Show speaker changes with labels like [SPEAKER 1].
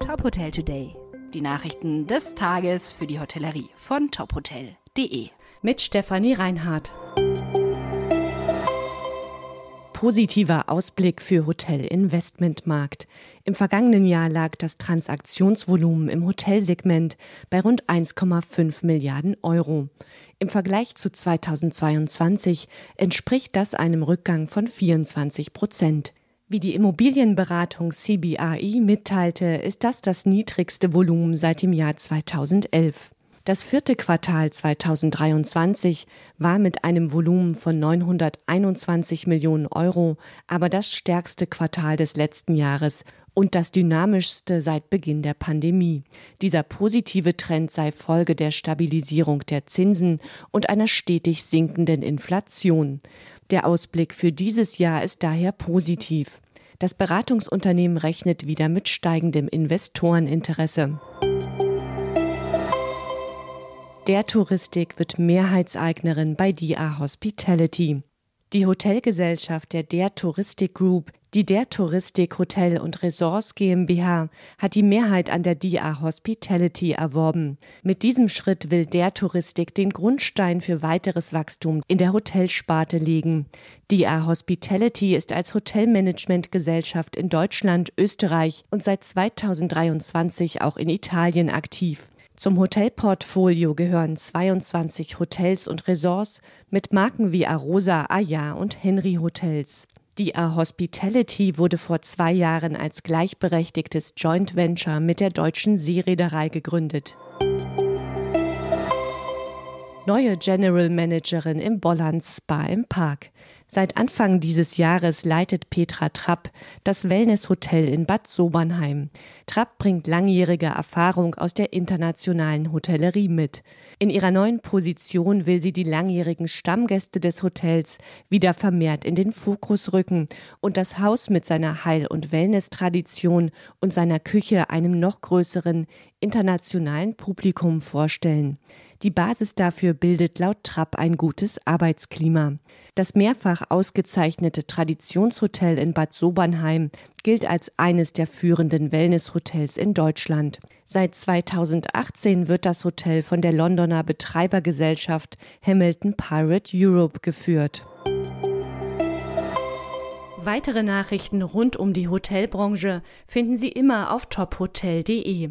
[SPEAKER 1] Top Hotel Today. Die Nachrichten des Tages für die Hotellerie von tophotel.de.
[SPEAKER 2] Mit Stefanie Reinhardt. Positiver Ausblick für Hotelinvestmentmarkt. Im vergangenen Jahr lag das Transaktionsvolumen im Hotelsegment bei rund 1,5 Milliarden Euro. Im Vergleich zu 2022 entspricht das einem Rückgang von 24 Prozent. Wie die Immobilienberatung CBRE mitteilte, ist das das niedrigste Volumen seit dem Jahr 2011. Das vierte Quartal 2023 war mit einem Volumen von 921 Millionen Euro aber das stärkste Quartal des letzten Jahres und das dynamischste seit Beginn der Pandemie. Dieser positive Trend sei Folge der Stabilisierung der Zinsen und einer stetig sinkenden Inflation. Der Ausblick für dieses Jahr ist daher positiv. Das Beratungsunternehmen rechnet wieder mit steigendem Investoreninteresse. Der Touristik wird Mehrheitseignerin bei DIA Hospitality. Die Hotelgesellschaft der Der Touristik Group, die Der Touristik Hotel und Resorts GmbH, hat die Mehrheit an der DIA Hospitality erworben. Mit diesem Schritt will Der Touristik den Grundstein für weiteres Wachstum in der Hotelsparte legen. DIA Hospitality ist als Hotelmanagementgesellschaft in Deutschland, Österreich und seit 2023 auch in Italien aktiv. Zum Hotelportfolio gehören 22 Hotels und Resorts mit Marken wie Arosa, Aya und Henry Hotels. Die A Hospitality wurde vor zwei Jahren als gleichberechtigtes Joint Venture mit der deutschen Seereederei gegründet. Neue General Managerin im Bolland Spa im Park. Seit Anfang dieses Jahres leitet Petra Trapp das Wellness-Hotel in Bad Sobernheim. Trapp bringt langjährige Erfahrung aus der internationalen Hotellerie mit. In ihrer neuen Position will sie die langjährigen Stammgäste des Hotels wieder vermehrt in den Fokus rücken und das Haus mit seiner Heil- und Wellness-Tradition und seiner Küche einem noch größeren internationalen Publikum vorstellen. Die Basis dafür bildet laut Trapp ein gutes Arbeitsklima. Das mehrfach ausgezeichnete Traditionshotel in Bad Sobernheim gilt als eines der führenden Wellnesshotels in Deutschland. Seit 2018 wird das Hotel von der Londoner Betreibergesellschaft Hamilton Pirate Europe geführt. Weitere Nachrichten rund um die Hotelbranche finden Sie immer auf tophotel.de.